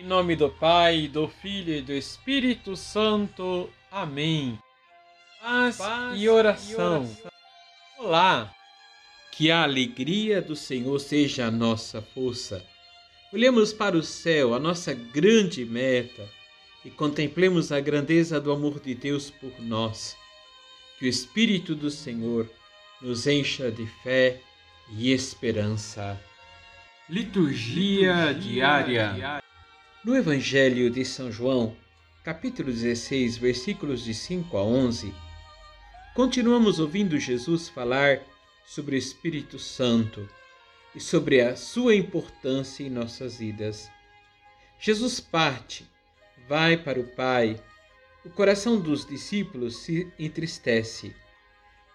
Em nome do Pai, do Filho e do Espírito Santo. Amém. Paz, Paz e, oração. e oração. Olá. Que a alegria do Senhor seja a nossa força. Olhemos para o céu, a nossa grande meta, e contemplemos a grandeza do amor de Deus por nós. Que o Espírito do Senhor nos encha de fé e esperança. Liturgia, Liturgia diária. diária. No Evangelho de São João, capítulo 16, versículos de 5 a 11, continuamos ouvindo Jesus falar sobre o Espírito Santo e sobre a sua importância em nossas vidas. Jesus parte, vai para o Pai. O coração dos discípulos se entristece,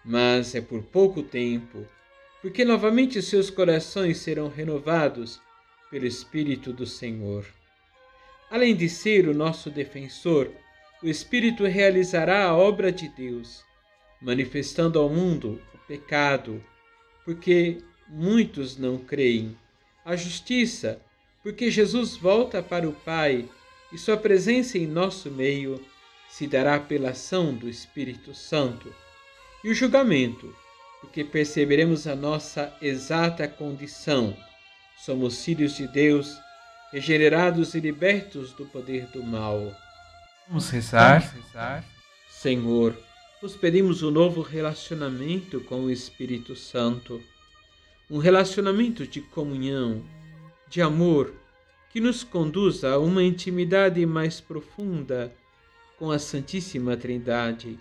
mas é por pouco tempo, porque novamente seus corações serão renovados pelo Espírito do Senhor. Além de ser o nosso defensor, o Espírito realizará a obra de Deus, manifestando ao mundo o pecado, porque muitos não creem, a justiça, porque Jesus volta para o Pai e sua presença em nosso meio se dará pela ação do Espírito Santo, e o julgamento, porque perceberemos a nossa exata condição. Somos filhos de Deus regenerados e libertos do poder do mal. Vamos rezar. Vamos rezar. Senhor, nos pedimos um novo relacionamento com o Espírito Santo, um relacionamento de comunhão, de amor, que nos conduza a uma intimidade mais profunda com a Santíssima Trindade.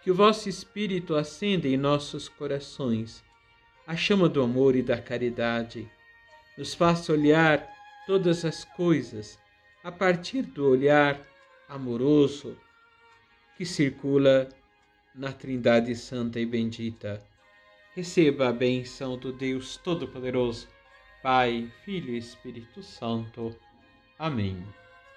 Que o vosso Espírito acenda em nossos corações a chama do amor e da caridade, nos faça olhar todas as coisas a partir do olhar amoroso que circula na Trindade Santa e Bendita. Receba a benção do Deus Todo-Poderoso, Pai, Filho e Espírito Santo. Amém.